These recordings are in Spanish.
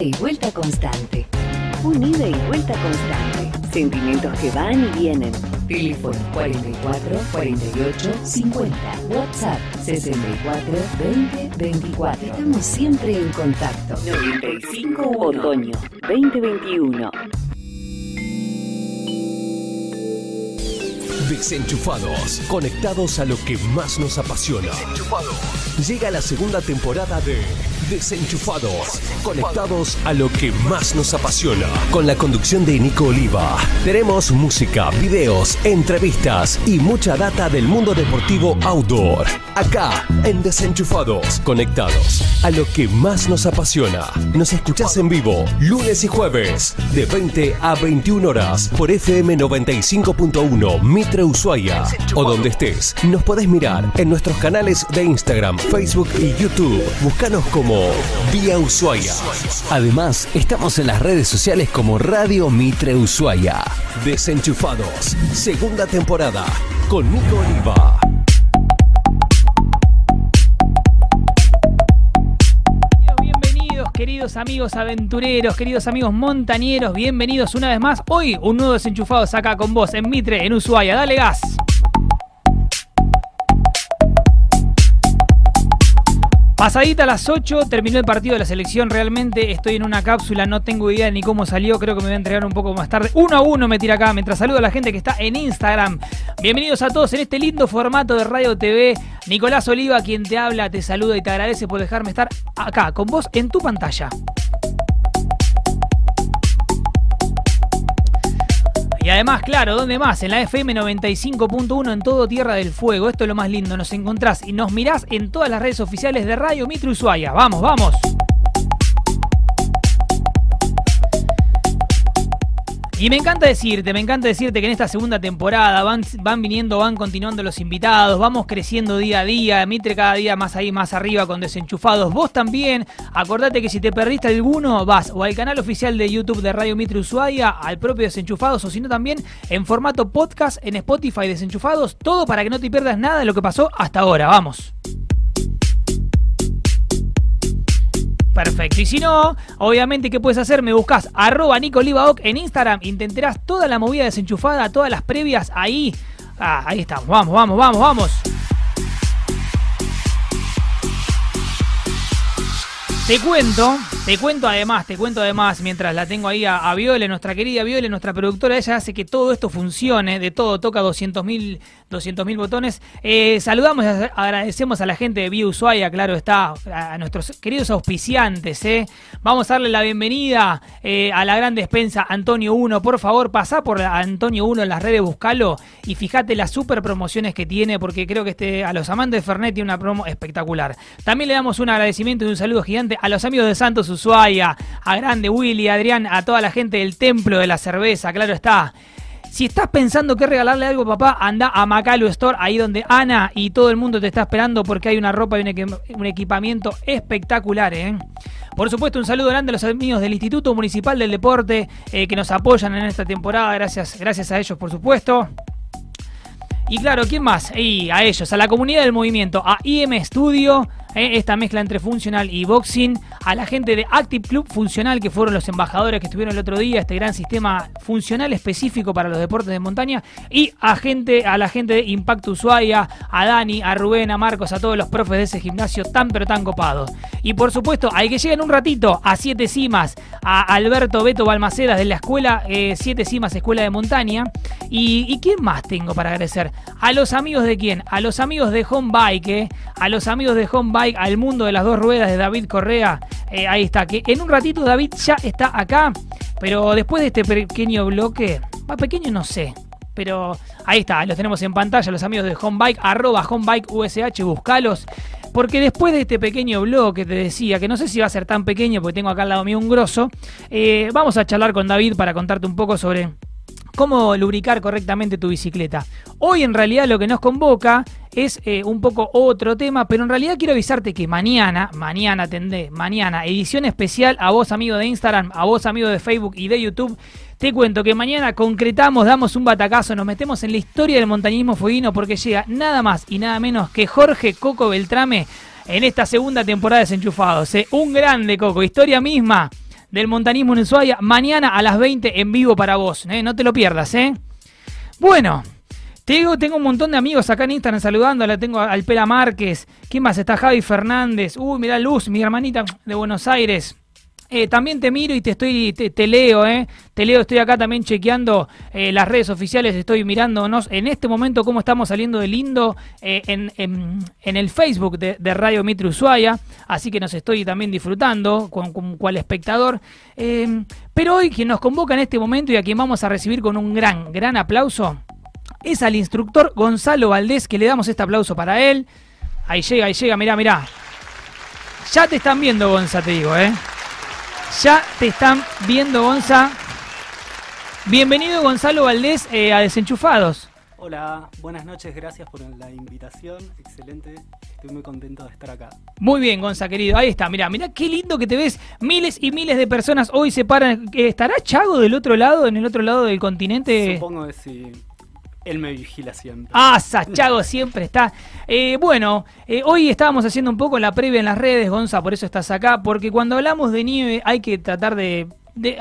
y vuelta constante. Un ida y vuelta constante. Sentimientos que van y vienen. Teléfono 44 48 50. WhatsApp 64 20 24. Estamos siempre en contacto. 95 Otoño 2021. Desenchufados, conectados a lo que más nos apasiona. Llega la segunda temporada de Desenchufados, conectados a lo que más nos apasiona. Con la conducción de Nico Oliva. Tenemos música, videos, entrevistas y mucha data del mundo deportivo outdoor. Acá, en Desenchufados, conectados a lo que más nos apasiona. Nos escuchás en vivo, lunes y jueves, de 20 a 21 horas, por FM 95.1 Mitre Ushuaia. O donde estés, nos podés mirar en nuestros canales de Instagram, Facebook y YouTube. Búscanos como Vía Ushuaia. Además, estamos en las redes sociales como Radio Mitre Ushuaia. Desenchufados, segunda temporada, con Nico Oliva. Queridos amigos aventureros, queridos amigos montañeros, bienvenidos una vez más. Hoy un nuevo desenchufado acá con vos en Mitre, en Ushuaia. Dale gas. Pasadita a las 8, terminó el partido de la selección. Realmente estoy en una cápsula, no tengo idea ni cómo salió. Creo que me voy a entregar un poco más tarde. Uno a uno me tira acá mientras saludo a la gente que está en Instagram. Bienvenidos a todos en este lindo formato de Radio TV. Nicolás Oliva, quien te habla, te saluda y te agradece por dejarme estar acá con vos en tu pantalla. Además, claro, ¿dónde más? En la FM 95.1 en todo Tierra del Fuego. Esto es lo más lindo. Nos encontrás y nos mirás en todas las redes oficiales de Radio Mitre Ushuaia. Vamos, vamos. Y me encanta decirte, me encanta decirte que en esta segunda temporada van, van viniendo, van continuando los invitados, vamos creciendo día a día, Mitre cada día más ahí, más arriba con desenchufados. Vos también, acordate que si te perdiste alguno, vas o al canal oficial de YouTube de Radio Mitre Ushuaia, al propio Desenchufados, o si no también en formato podcast en Spotify Desenchufados, todo para que no te pierdas nada de lo que pasó hasta ahora. Vamos. Perfecto. Y si no, obviamente, ¿qué puedes hacer? Me buscas arroba Nicolivaoc en Instagram enterás toda la movida desenchufada, todas las previas ahí. Ah, ahí estamos. Vamos, vamos, vamos, vamos. Te cuento, te cuento además, te cuento además, mientras la tengo ahí a, a Viole, nuestra querida Viole, nuestra productora, ella hace que todo esto funcione, de todo, toca 200 mil botones. Eh, saludamos agradecemos a la gente de Vía Ushuaia, claro está, a, nuestros queridos auspiciantes. Eh. Vamos a darle la bienvenida eh, a la gran despensa Antonio 1. Por favor, pasá por Antonio 1 en las redes, buscalo y fíjate las super promociones que tiene, porque creo que este, a los amantes de Fernet tiene una promo espectacular. También le damos un agradecimiento y un saludo gigante a los amigos de Santos Ushuaia, a Grande Willy, a Adrián, a toda la gente del Templo de la Cerveza, claro está. Si estás pensando que regalarle algo, papá, anda a Macalu Store, ahí donde Ana y todo el mundo te está esperando porque hay una ropa y un equipamiento espectacular, ¿eh? Por supuesto, un saludo grande a los amigos del Instituto Municipal del Deporte eh, que nos apoyan en esta temporada. Gracias, gracias a ellos, por supuesto. Y claro, ¿quién más? Y a ellos, a la comunidad del movimiento, a IM Studio, eh, esta mezcla entre funcional y boxing, a la gente de Active Club Funcional, que fueron los embajadores que estuvieron el otro día, este gran sistema funcional específico para los deportes de montaña, y a, gente, a la gente de Impacto Ushuaia, a Dani, a Rubén, a Marcos, a todos los profes de ese gimnasio tan pero tan copado. Y por supuesto, hay que lleguen un ratito a Siete Cimas, a Alberto Beto Balmacedas de la escuela eh, Siete Cimas, Escuela de Montaña. Y, ¿Y quién más tengo para agradecer? A los amigos de quién? A los amigos de Home Bike, eh, a los amigos de Home Bike, al mundo de las dos ruedas de David Correa. Eh, ahí está, que en un ratito David ya está acá, pero después de este pequeño bloque, más pequeño no sé, pero ahí está, los tenemos en pantalla, los amigos de Homebike, arroba Homebike USH, buscalos. Porque después de este pequeño bloque, te decía, que no sé si va a ser tan pequeño, porque tengo acá al lado mío un grosso, eh, vamos a charlar con David para contarte un poco sobre cómo lubricar correctamente tu bicicleta. Hoy en realidad lo que nos convoca es eh, un poco otro tema, pero en realidad quiero avisarte que mañana, mañana tendré, mañana, edición especial a vos amigo de Instagram, a vos amigo de Facebook y de YouTube. Te cuento que mañana concretamos, damos un batacazo, nos metemos en la historia del montañismo fueguino porque llega nada más y nada menos que Jorge Coco Beltrame en esta segunda temporada de Desenchufados. ¿eh? Un grande Coco, historia misma del montanismo en Ushuaia. Mañana a las 20 en vivo para vos. ¿eh? No te lo pierdas, ¿eh? Bueno. Tengo, tengo un montón de amigos acá en Instagram saludando. La tengo al Pela Márquez. ¿Quién más? Está Javi Fernández. Uy, mira Luz, mi hermanita de Buenos Aires. Eh, también te miro y te estoy te, leo, ¿eh? Te leo, estoy acá también chequeando eh, las redes oficiales, estoy mirándonos en este momento cómo estamos saliendo de lindo eh, en, en, el Facebook de, Radio Mitre Ushuaia, así que nos estoy también disfrutando con, con cual espectador. pero hoy quien nos convoca en este momento y a quien vamos a recibir con un gran, gran aplauso es al instructor Gonzalo Valdés, que le damos este aplauso para él. Ahí llega, ahí llega, mirá, mirá. Ya te están viendo, Gonza, te digo, ¿eh? Ya te están viendo, Gonza. Bienvenido, Gonzalo Valdés, eh, a Desenchufados. Hola, buenas noches, gracias por la invitación. Excelente, estoy muy contento de estar acá. Muy bien, Gonza, querido. Ahí está, mira, mira qué lindo que te ves. Miles y miles de personas hoy se paran. ¿Estará Chago del otro lado, en el otro lado del continente? Supongo que sí. Él me vigila siempre. Ah, Sachago siempre está. Eh, bueno, eh, hoy estábamos haciendo un poco la previa en las redes, Gonza, por eso estás acá, porque cuando hablamos de nieve hay que tratar de, de,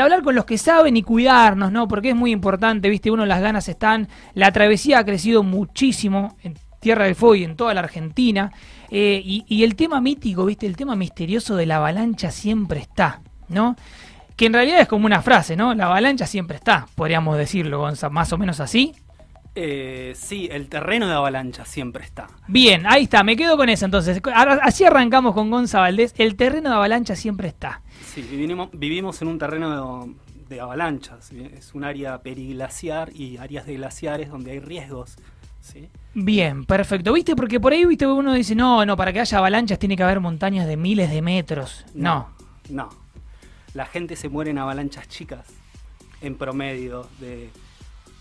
hablar con los que saben y cuidarnos, ¿no? Porque es muy importante, viste, uno las ganas están. La travesía ha crecido muchísimo en Tierra del Fuego y en toda la Argentina. Eh, y, y el tema mítico, viste, el tema misterioso de la avalancha siempre está, ¿no? Que en realidad es como una frase, ¿no? La avalancha siempre está, podríamos decirlo, Gonza, más o menos así. Eh, sí, el terreno de avalancha siempre está. Bien, ahí está, me quedo con eso entonces. Así arrancamos con Gonza Valdés, el terreno de avalancha siempre está. Sí, vivimos, vivimos en un terreno de, avalanchas, es un área periglaciar y áreas de glaciares donde hay riesgos. ¿sí? Bien, perfecto. ¿Viste? Porque por ahí viste uno dice, no, no, para que haya avalanchas tiene que haber montañas de miles de metros. No. No la gente se muere en avalanchas chicas, en promedio de,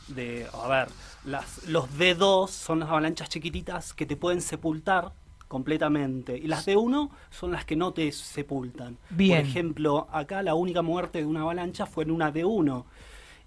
de a ver, las, los D2 son las avalanchas chiquititas que te pueden sepultar completamente. Y las D1 son las que no te sepultan. Bien. Por ejemplo, acá la única muerte de una avalancha fue en una D1.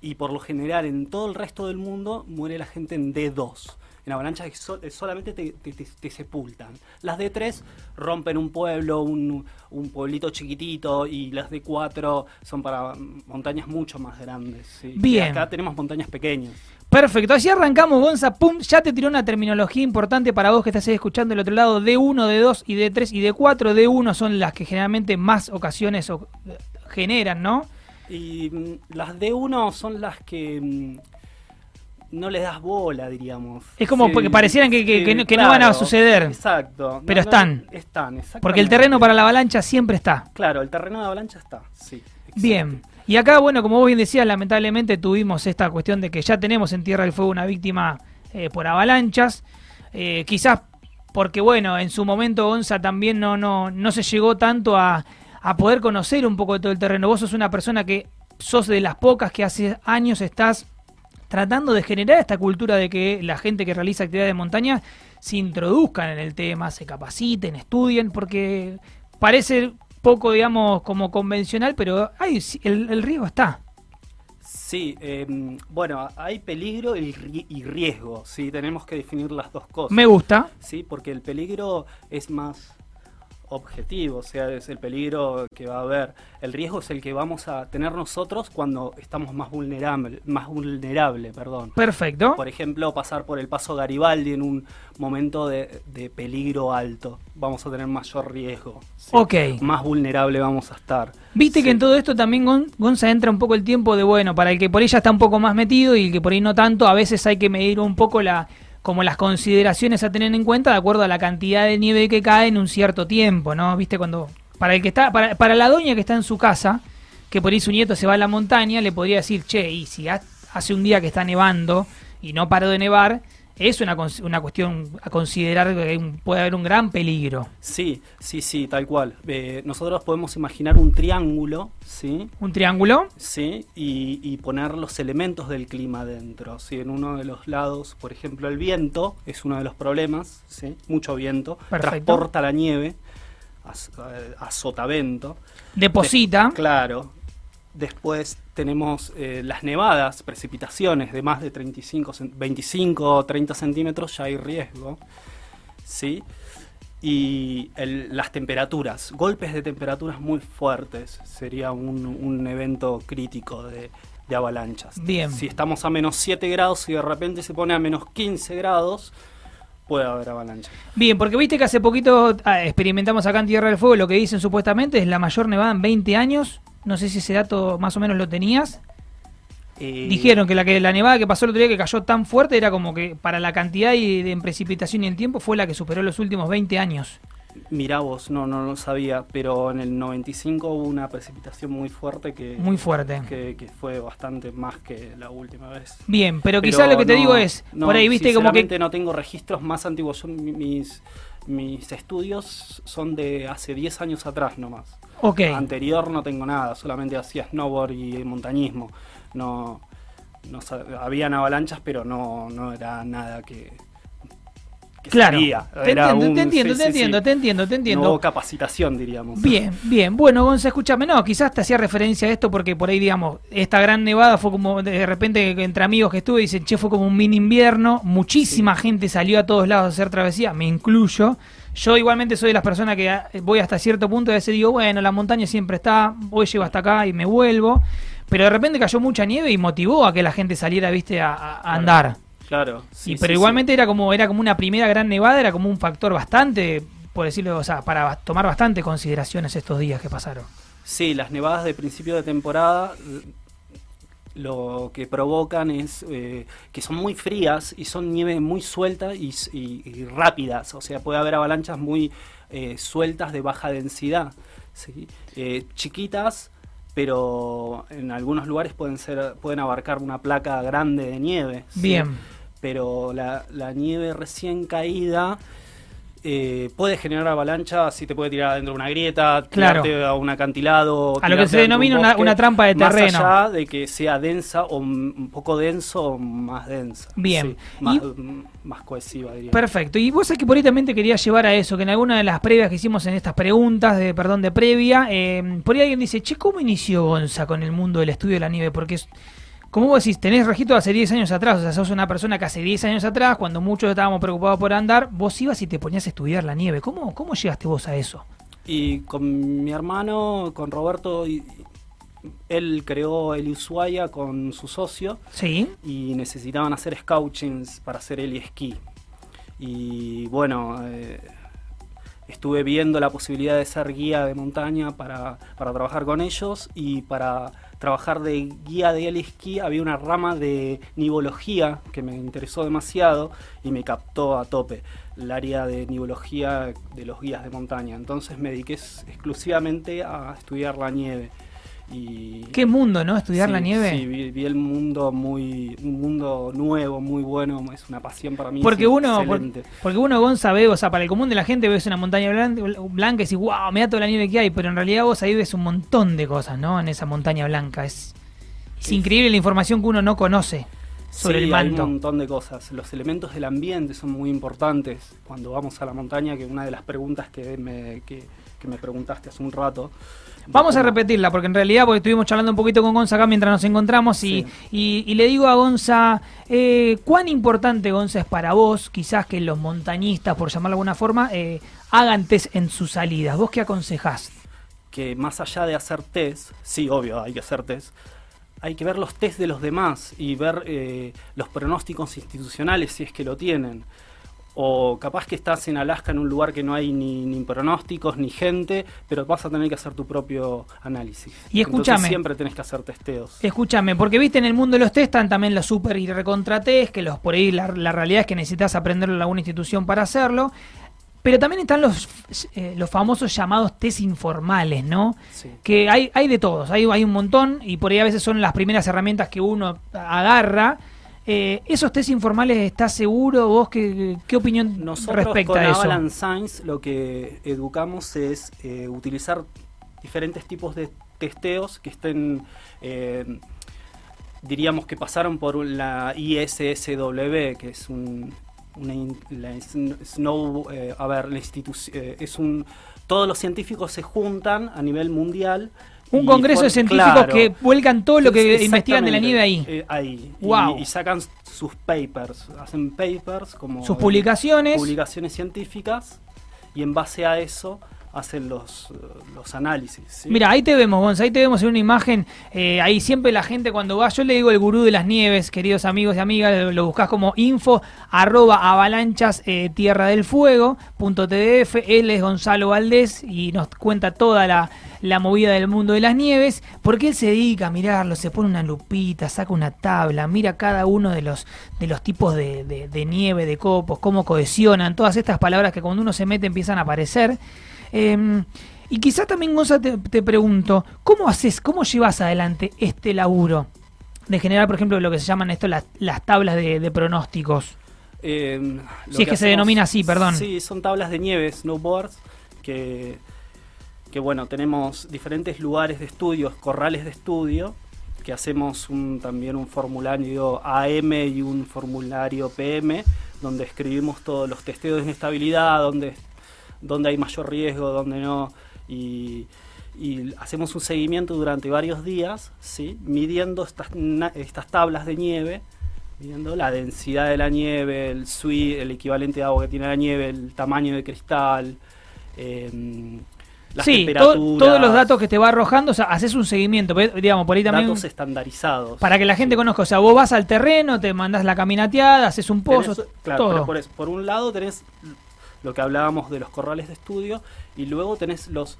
Y por lo general en todo el resto del mundo muere la gente en D2 en avalanchas que solamente te, sepultan. Las de 3 rompen un pueblo, un, pueblito chiquitito, y las de 4 son para montañas mucho más grandes. Bien. acá tenemos montañas pequeñas. Perfecto, así arrancamos, Gonza. Pum, ya te tiró una terminología importante para vos que estás escuchando del otro lado. D1, D2 y D3 y D4. D1 son las que generalmente más ocasiones generan, ¿no? Y mm, las D1 son las que mm, no les das bola, diríamos. Es como que parecieran que, que, no, van a suceder. Exacto. Pero están. están, Porque el terreno para la avalancha siempre está. Claro, el terreno de avalancha está, sí. Bien. Y acá, bueno, como vos bien decías, lamentablemente tuvimos esta cuestión de que ya tenemos en Tierra del Fuego una víctima eh, por avalanchas. Eh, quizás porque, bueno, en su momento Gonza también no, no, no se llegó tanto a, a poder conocer un poco de todo el terreno. Vos sos una persona que sos de las pocas que hace años estás tratando de generar esta cultura de que la gente que realiza actividades de montaña se introduzcan en el tema, se capaciten, estudien, porque parece poco, digamos, como convencional, pero hay, el, riesgo está. Sí, em, bueno, hay peligro y, riesgo, sí, tenemos que definir las dos cosas. Me gusta. Sí, porque el peligro es más objetivo, o sea, es el peligro que va a haber. El riesgo es el que vamos a tener nosotros cuando estamos más vulnerable, más vulnerable, perdón. Perfecto. Por ejemplo, pasar por el paso Garibaldi en un momento de, peligro alto, vamos a tener mayor riesgo. Ok. Más vulnerable vamos a estar. Viste que en todo esto también Gonza entra un poco el tiempo de bueno, para el que por ella está un poco más metido y el que por ahí no tanto, a veces hay que medir un poco la como las consideraciones a tener en cuenta de acuerdo a la cantidad de nieve que cae en un cierto tiempo, ¿no? Viste cuando para el que está para, para la doña que está en su casa, que por ahí su nieto se va a la montaña, le podría decir, "Che, y si hace un día que está nevando y no paró de nevar, es una, una cuestión a considerar que puede haber un gran peligro. Sí, sí, sí, tal cual. Eh, nosotros podemos imaginar un triángulo, ¿sí? ¿Un triángulo? Sí, y, poner los elementos del clima dentro. ¿sí? En uno de los lados, por ejemplo, el viento es uno de los problemas, ¿sí? Mucho viento. Transporta la nieve, eh, a sotavento. Deposita. claro. Después tenemos eh, las nevadas, precipitaciones de más de 35, 25 o 30 centímetros, ya hay riesgo. ¿sí? y el- las temperaturas, golpes de temperaturas muy fuertes, sería un, un evento crítico de, de avalanchas. Bien. Si estamos a menos 7 grados y de repente se pone a menos 15 grados, puede haber avalanchas. Bien, porque viste que hace poquito ah, experimentamos acá en Tierra del Fuego, lo que dicen supuestamente es la mayor nevada en 20 años. No sé si ese dato más o menos lo tenías. Eh, Dijeron que la, que la nevada que pasó el otro día que cayó tan fuerte era como que para la cantidad y de en precipitación y en tiempo fue la que superó los últimos 20 años. Mirá vos, no, no lo sabía, pero en el 95 hubo una precipitación muy fuerte que, Muy fuerte. que, que fue bastante más que la última vez. Bien, pero, quizás lo que te no- digo es, no, por ahí viste como que... no tengo registros más antiguos. Mi- mis, mis estudios son de hace 10 años atrás nomás. Ok, Anterior no tengo nada, solamente hacía snowboard y montañismo. No, no habían avalanchas, pero no, no era nada que, que claro. Te entiendo, un- te entiendo, sí, te sí, entiendo, sí. te entiendo, te entiendo. No hubo capacitación, diríamos. Bien, bien. Bueno, Gonza, escúchame, no, quizás te hacía referencia a esto porque por ahí, digamos, esta gran nevada fue como de repente entre amigos que estuve, dicen, che, fue como un mini invierno, muchísima gente salió a todos lados a hacer travesía, me incluyo. Yo igualmente soy de las personas que ah, voy hasta cierto punto y a veces digo, bueno, la montaña siempre está, voy, llego hasta acá y me vuelvo. Pero de repente cayó mucha nieve y motivó a que la gente saliera, viste, a, andar. Claro. sí, Y, pero sí. igualmente era como era como una primera gran nevada, era como un factor bastante, por decirlo, o sea, para tomar bastante consideraciones estos días que pasaron. Sí, las nevadas de principio de temporada eh, lo que provocan es eh, que son muy frías y son nieve muy suelta y, s- y- y rápidas. O sea, puede haber avalanchas muy eh, sueltas de baja densidad. ¿sí? Eh, chiquitas, pero en algunos lugares pueden, ser, pueden abarcar una placa grande de nieve. ¿sí? Bien. Pero la, la nieve recién caída eh, puede generar avalancha, si te puede tirar adentro de una grieta, Claro. tirarte a un acantilado. A lo que se un denomina una- una trampa de más terreno. allá de que sea densa o un poco denso o más densa. Bien. Sí, más, Y- mm, más cohesiva, diría. Perfecto. Y vos sabés que por ahí también te quería llevar a eso, que en alguna de las previas que hicimos en estas preguntas, de perdón, de previa, eh, por ahí alguien dice, che, ¿cómo inició Gonza con el mundo del estudio de la nieve? Porque es, como vos decís, tenés registro de hace 10 años atrás, o sea, sos una persona que hace 10 años atrás, cuando muchos estábamos preocupados por andar, vos ibas y te ponías a estudiar la nieve. ¿Cómo, cómo llegaste vos a eso? Y con mi hermano, con Roberto, y- él creó el Ushuaia con su socio. Sí. y necesitaban hacer scouchings para hacer el esquí. Y bueno, eh, estuve viendo la posibilidad de ser guía de montaña para, para trabajar con ellos y para trabajar de guía de esquí había una rama de nivología que me interesó demasiado y me captó a tope el área de nivología de los guías de montaña. Entonces me dediqué exclusivamente a estudiar la nieve. Y Qué mundo, ¿no? Estudiar Sí, la nieve. Sí, vi, vi el mundo muy, un mundo nuevo, muy bueno, es una pasión para mí. Porque uno, por- porque uno, Gonza, ve, o sea, para el común de la gente ves una montaña blanca, blanca y decís, wow, me da toda la nieve que hay, pero en realidad vos ahí ves un montón de cosas, ¿no? En esa montaña blanca. Es, es Sí. increíble la información que uno no conoce sobre Sí, el hay manto. un montón de cosas. Los elementos del ambiente son muy importantes cuando vamos a la montaña, que una de las preguntas que me, que, que me preguntaste hace un rato. Vamos a repetirla, porque en realidad, porque estuvimos charlando un poquito con Gonza acá mientras nos encontramos, y, Sí. y- y le digo a Gonza, eh, ¿cuán importante, Gonza, es para vos, quizás que los montañistas, por llamarlo de alguna forma, eh, hagan test en sus salidas? ¿Vos qué aconsejás? que más allá de hacer test, sí, obvio, hay que hacer test, hay que ver los test de los demás y ver eh, los pronósticos institucionales si es que lo tienen. O capaz que estás en Alaska en un lugar que no hay ni, ni pronósticos ni gente, pero vas a tener que hacer tu propio análisis. Y Entonces escúchame. siempre tenés que hacer testeos. Escúchame, porque viste en el mundo de los test están también los super y recontra test, que los por ahí la, la realidad es que necesitas aprenderlo en alguna institución para hacerlo. Pero también están los, eh, los famosos llamados test informales, ¿no? Sí. Que hay, hay de todos, hay, hay un montón y por ahí a veces son las primeras herramientas que uno agarra. Eh, ¿Esos test informales estás seguro? ¿Vos qué, qué opinión Nosotros respecta con a eso? Avalanche Science lo que educamos es eh, utilizar diferentes tipos de testeos que estén, eh, diríamos que pasaron por la ISSW, que es un, una la Snow, eh, a ver, la institución, es un, todos los científicos se juntan a nivel mundial. Un y congreso de científicos claro. que vuelcan todo lo que investigan de la nieve ahí. eh, ahí. Y- Wow. Y, sacan sus papers, hacen papers como Sus publicaciones. publicaciones científicas y en base a eso hacen los, los análisis. Mira, ahí te vemos, Gonza, ahí te vemos en una imagen. eh, ahí siempre la gente cuando va, yo le digo el gurú de las nieves, queridos amigos y amigas, lo, buscas como info arroba avalanchas eh, tierra del fuego punto tdf. Él es Gonzalo Valdés y nos cuenta toda la, la movida del mundo de las nieves, porque él se dedica a mirarlo, se pone una lupita, saca una tabla, mira cada uno de los, de los tipos de nieve, de copos, cómo cohesionan, todas estas palabras que cuando uno se mete empiezan a aparecer. Eh, y quizás también, Gonza, te, te pregunto, ¿cómo haces, cómo llevas adelante este laburo de generar, por ejemplo, lo que se llaman esto las, las tablas de, de pronósticos? Eh, Si es que se denomina así, perdón. Sí, son tablas de nieve, snowboards, que, que bueno, tenemos diferentes lugares de estudios, corrales de estudio, que hacemos un, también un formulario AM y un formulario PM, donde escribimos todos los testeos de inestabilidad, donde, donde hay mayor riesgo, donde no, y, y hacemos un seguimiento durante varios días, ¿sí? midiendo estas, estas tablas de nieve, midiendo la densidad de la nieve, el sui, el equivalente de agua que tiene la nieve, el tamaño de cristal, em, las sí, to- temperaturas, todos los datos que te va arrojando, o sea, haces un seguimiento, ¿ves? digamos, por ahí también... datos estandarizados. Para que la gente conozca, o sea, vos vas al terreno, te mandás la caminateada, haces un pozo, Tenés- claro, todo. por, eso, por un lado tenés lo que hablábamos de los corrales de estudio y luego tenés los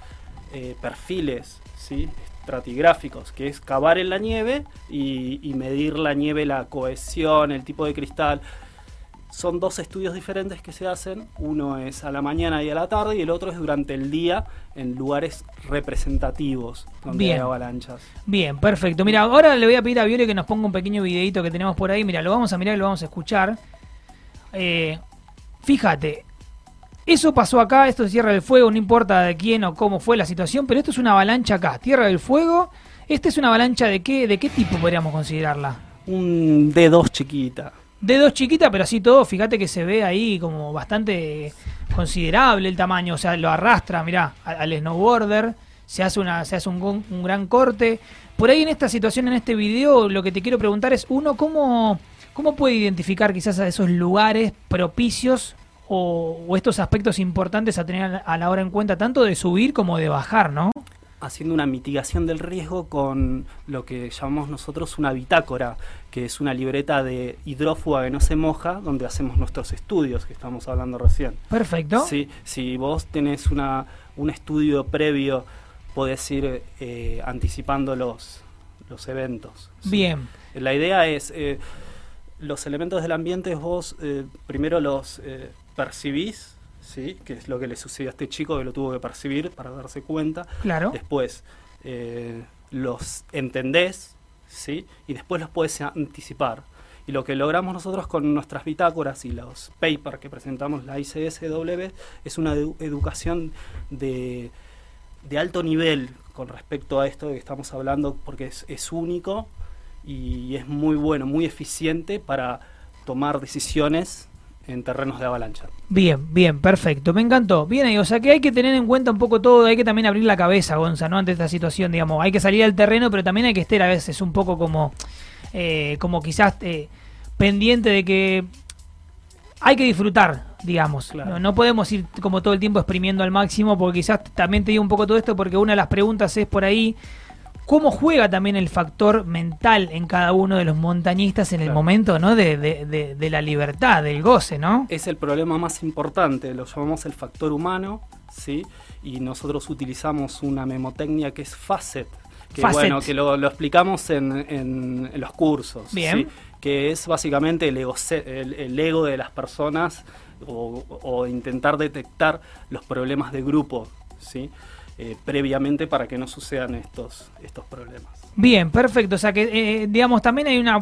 eh, perfiles ¿sí? estratigráficos, que es cavar en la nieve y, y medir la nieve, la cohesión, el tipo de cristal. Son dos estudios diferentes que se hacen, uno es a la mañana y a la tarde y el otro es durante el día en lugares representativos donde Bien. hay avalanchas. Bien, perfecto. Mira, ahora le voy a pedir a Viole que nos ponga un pequeño videito que tenemos por ahí. Mira, lo vamos a mirar y lo vamos a escuchar. Eh, fíjate, eso pasó acá, esto es Tierra del Fuego, no importa de quién o cómo fue la situación, pero esto es una avalancha acá, Tierra del Fuego. ¿Esta es una avalancha de qué, de qué tipo podríamos considerarla? Un D2 chiquita. Dedos chiquita, pero así todo, fíjate que se ve ahí como bastante considerable el tamaño, o sea, lo arrastra, mirá, al snowboarder, se hace una, se hace un gran corte. Por ahí en esta situación, en este video, lo que te quiero preguntar es, uno, ¿cómo, cómo puede identificar quizás a esos lugares propicios o, o estos aspectos importantes a tener a la hora en cuenta, tanto de subir como de bajar, ¿no? haciendo una mitigación del riesgo con lo que llamamos nosotros una bitácora, que es una libreta de hidrófuga que no se moja, donde hacemos nuestros estudios que estamos hablando recién. Perfecto. Si, si vos tenés una, un estudio previo, podés ir eh, anticipando los, los eventos. ¿sí? Bien, La idea es, eh, los elementos del ambiente vos eh, primero los percibís, ¿sí? que es lo que le sucedió a este chico que lo tuvo que percibir para darse cuenta. claro. Después eh, los entendés, ¿sí? Y después los puedes anticipar. Y lo que logramos nosotros con nuestras bitácoras y los papers que presentamos la ICSW es una edu- educación de, de alto nivel con respecto a esto de que estamos hablando, porque es, es único y es muy bueno, muy eficiente para tomar decisiones en terrenos de avalancha. Bien, bien, perfecto. Me encantó. Bien ahí, o sea que hay que tener en cuenta un poco todo, hay que también abrir la cabeza, Gonza, ¿no? Ante esta situación, digamos. Hay que salir al terreno, pero también hay que estar a veces un poco como, eh, como quizás eh, pendiente de que hay que disfrutar, digamos. Claro. No, no podemos ir como todo el tiempo exprimiendo al máximo, porque quizás también te digo un poco todo esto, porque una de las preguntas es por ahí. ¿Cómo juega también el factor mental en cada uno de los montañistas en el momento ¿no? de, de- de- de la libertad, del goce, ¿no? es el problema más importante, lo llamamos el factor humano, ¿sí? Y nosotros utilizamos una memotecnia que es FACET, que Facet. bueno, que lo, lo explicamos en, en- en los cursos, Bien. ¿sí? Que es básicamente el ego, el, el ego de las personas o, o intentar detectar los problemas de grupo, ¿sí? Eh, previamente para que no sucedan estos, estos problemas. Bien, perfecto. O sea que, eh, digamos, también hay una...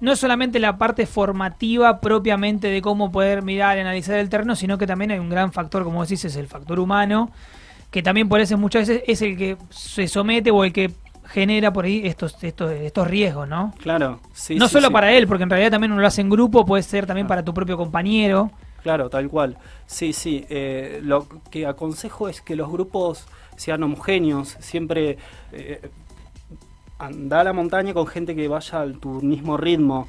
No es solamente la parte formativa propiamente de cómo poder mirar y analizar el terreno, sino que también hay un gran factor, como decís, es el factor humano, que también por eso muchas veces es el que se somete o el que genera por ahí estos, estos, estos riesgos, ¿no? Claro, sí. no sí, solo sí. para él, porque en realidad también uno lo hace en grupo, puede ser también Ah. para tu propio compañero. Claro, tal cual. Sí, sí. eh, lo que aconsejo es que los grupos sean homogéneos. Siempre eh, anda a la montaña con gente que vaya al tu mismo ritmo.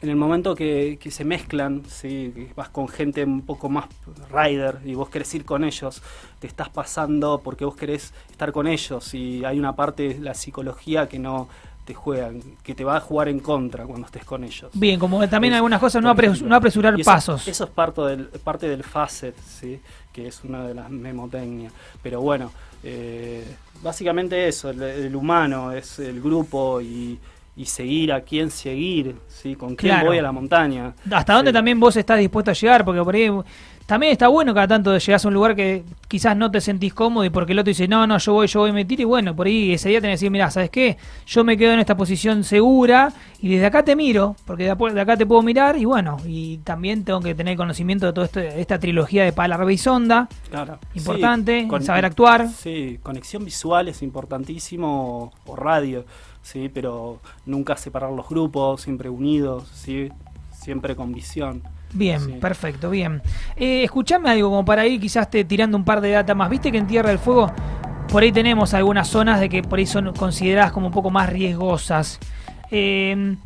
en el momento que, que se mezclan, ¿sí? que vas con gente un poco más rider y vos querés ir con ellos, te estás pasando porque vos querés estar con ellos y hay una parte de la psicología que no te juegan, que te va a jugar en contra cuando estés con ellos. Bien, como también Es- algunas cosas no, apres- apresurar eso, pasos. Eso es parte del, parte del facet, ¿sí? que es una de las memotecnias. Pero bueno, eh, básicamente eso, el, el humano es el grupo y, y seguir a quién seguir, ¿sí? con quién Claro. voy a la montaña. ¿Hasta dónde también vos estás dispuesto a llegar? Porque por ahí también está bueno cada tanto llegás a un lugar que quizás no te sentís cómodo y porque el otro dice, no, no, yo voy, yo voy, me tiro y bueno, por ahí ese día tenés que decir, mira, ¿sabes qué? Yo me quedo en esta posición segura y desde acá te miro, porque de acá te puedo mirar y bueno, y también tengo que tener conocimiento de toda esta trilogía de Palarve y Sonda. Claro. Importante, saber actuar. Sí, conexión visual es importantísimo, o radio, sí, pero nunca separar los grupos, siempre unidos, sí, siempre con visión. Bien, Sí. perfecto, bien. Eh, escuchame algo como para ir quizás te tirando un par de data más. Viste que en Tierra del Fuego por ahí tenemos algunas zonas de que por ahí son consideradas como un poco más riesgosas. Eh,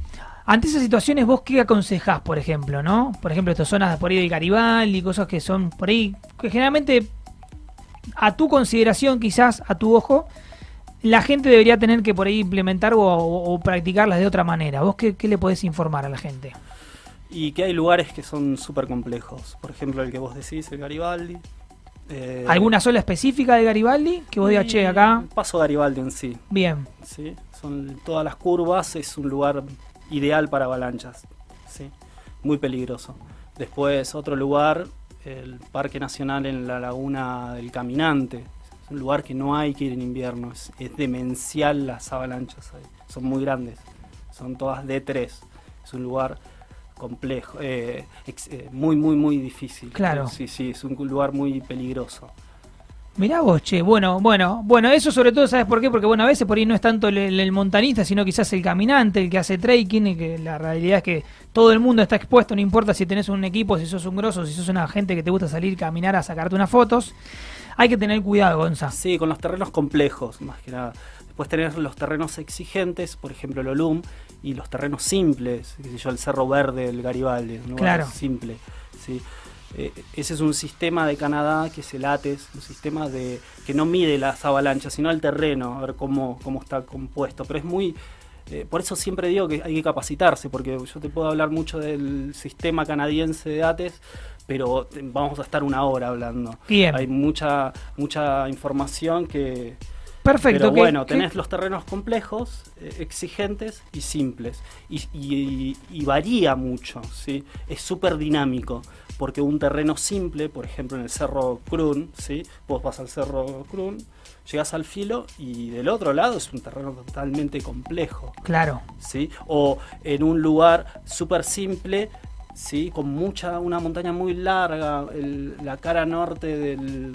ante esas situaciones, ¿vos qué aconsejás, por ejemplo, no? Por ejemplo, estas zonas por ahí del Garibaldi, cosas que son por ahí, que generalmente a tu consideración, quizás a tu ojo, la gente debería tener que por ahí implementar o, o- o practicarlas de otra manera. ¿Vos qué, qué le podés informar a la gente? Y que hay lugares que son súper complejos, por ejemplo el que vos decís, el Garibaldi. eh, ¿Alguna sola específica de Garibaldi? Que vos digas, che, acá. Paso Garibaldi en sí, Bien, ¿sí? Son todas las curvas, es un lugar ideal para avalanchas, ¿sí? Muy peligroso. Después otro lugar, el Parque Nacional en la Laguna del Caminante. Es un lugar que no hay que ir en invierno, es, es demencial las avalanchas ahí. Son muy grandes, son todas D3. Es un lugar complejo, eh, ex- eh, muy, muy, muy difícil. Claro. Sí, sí, es un lugar muy peligroso. mirá vos, che. Bueno, bueno, bueno, eso sobre todo, ¿sabes por qué? Porque, bueno, a veces por ahí no es tanto el, el- el montanista, sino quizás el caminante, el que hace trekking, y que la realidad es que todo el mundo está expuesto, no importa si tenés un equipo, si sos un grosso, si sos una gente que te gusta salir, caminar a sacarte unas fotos. Hay que tener cuidado, Gonza. Sí, con los terrenos complejos, más que nada. Después tenés los terrenos exigentes, por ejemplo el Olum, y los terrenos simples, qué sé yo, el Cerro Verde, el Garibaldi, un lugar Claro. simple. ¿sí? Eh, ese es un sistema de Canadá que es el ATES, un sistema de que no mide las avalanchas, sino el terreno, a ver cómo, cómo está compuesto. Pero es muy... eh, por eso siempre digo que hay que capacitarse, porque yo te puedo hablar mucho del sistema canadiense de ATES, pero vamos a estar una hora hablando. Bien. Hay mucha, mucha información que... Perfecto. Pero bueno, tenés los terrenos complejos, eh, exigentes y simples. Y, y- y varía mucho, ¿sí? Es súper dinámico, porque un terreno simple, por ejemplo en el Cerro Crun, ¿sí? Vos vas al Cerro Crun, llegás al filo y del otro lado es un terreno totalmente complejo. Claro. ¿sí? O en un lugar súper simple, ¿sí? Con mucha, una montaña muy larga, el- la cara norte del,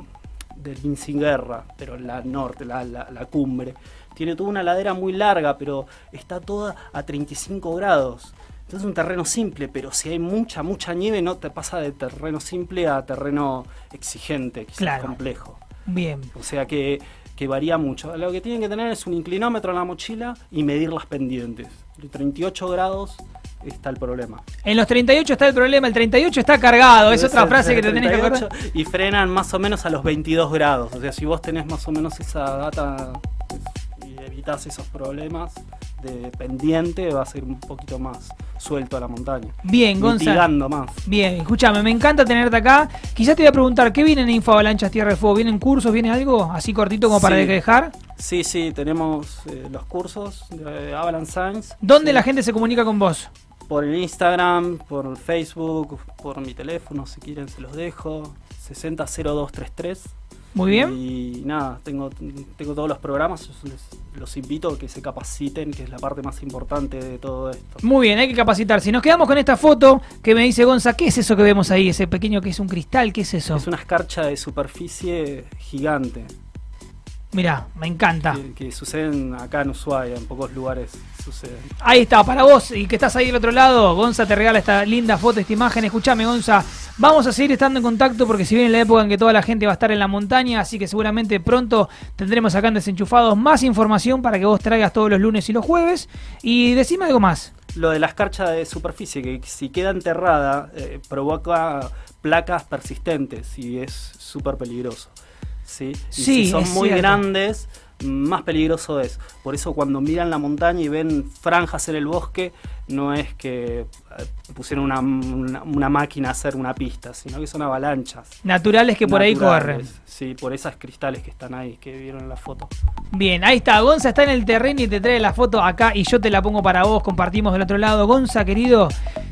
del Vincinguerra, pero la norte, la, la- la cumbre. Tiene toda una ladera muy larga, pero está toda a 35 grados. Entonces es un terreno simple, pero si hay mucha, mucha nieve, no te pasa de terreno simple a terreno exigente, quizás Claro. complejo. Bien. O sea que, que varía mucho. Lo que tienen que tener es un inclinómetro en la mochila y medir las pendientes. De 38 grados está el problema. En los 38 está el problema, el 38 está cargado. Es otra frase que te tenés que 38, acordar. Y frenan más o menos a los 22 grados. O sea, si vos tenés más o menos esa data y evitas esos problemas de pendiente, va a ser un poquito más suelto a la montaña. Bien, Gonza. Mitigando más. Bien, escúchame, me encanta tenerte acá. Quizás te voy a preguntar, ¿qué viene en Info Avalanchas Tierra de Fuego? ¿Vienen cursos? ¿Viene algo así cortito como para dejar? Sí, sí, tenemos eh, los cursos de Avalanche Science. ¿Dónde Sí. la gente se comunica con vos? Por el Instagram, por Facebook, por mi teléfono, si quieren se los dejo. 600233. Muy bien. Y nada, tengo, tengo todos los programas. les- los invito a que se capaciten, que es la parte más importante de todo esto. Muy bien, hay que capacitar. Si nos quedamos con esta foto que me dice Gonza, ¿qué es eso que vemos ahí? Ese pequeño que es un cristal, ¿qué es eso? Es una escarcha de superficie gigante. Mirá, me encanta. que, que suceden acá en Ushuaia, en pocos lugares Ahí está, para vos y que estás ahí del otro lado, Gonza te regala esta linda foto, esta imagen. Escuchame, Gonza, vamos a seguir estando en contacto porque si viene la época en que toda la gente va a estar en la montaña, así que seguramente pronto tendremos acá en Desenchufados más información para que vos traigas todos los lunes y los jueves. Y decime algo más. Lo de la escarcha de superficie, que si queda enterrada, eh, provoca placas persistentes y es súper peligroso. ¿sí? Y Sí, si son es muy cierto. grandes, más peligroso es. Por eso cuando miran la montaña y ven franjas en el bosque, no es que eh, pusieron una, una- una máquina a hacer una pista, sino que son avalanchas. Naturales que por ahí corren. Sí, por esas cristales que están ahí, que vieron en la foto. Bien, ahí está. Gonza está en el terreno y te trae la foto acá y yo te la pongo para vos. Compartimos del otro lado. Gonza, querido,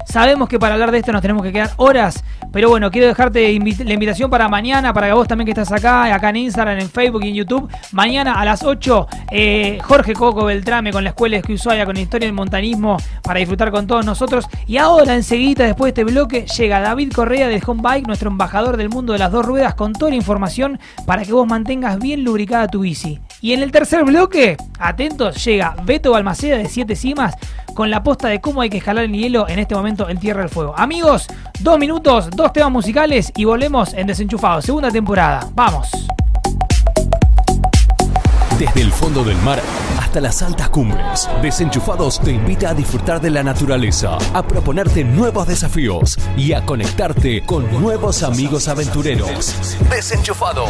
sabemos que para hablar de esto nos tenemos que quedar horas. Pero bueno, quiero dejarte la invitación para mañana, para que vos también que estás acá, acá en Instagram, en Facebook y en YouTube. Mañana a las 8, eh, Jorge Coco Beltrame con la Escuela de Ushuaia, con Historia del Montanismo, para disfrutar con todos nosotros. Y ahora, enseguida, después de este bloque, llega David Correa del Home Bike, nuestro embajador del mundo de las dos ruedas, con toda la información para que vos mantengas bien lubricada tu bici. Y en el tercer bloque, atentos, llega Beto Balmaceda de Siete Cimas con la posta de cómo hay que escalar el hielo en este momento en Tierra del Fuego. Amigos, dos minutos, dos temas musicales y volvemos en Desenchufados, segunda temporada. Vamos. Desde el fondo del mar hasta las altas cumbres, Desenchufados te invita a disfrutar de la naturaleza, a proponerte nuevos desafíos y a conectarte con nuevos amigos aventureros. Desenchufados.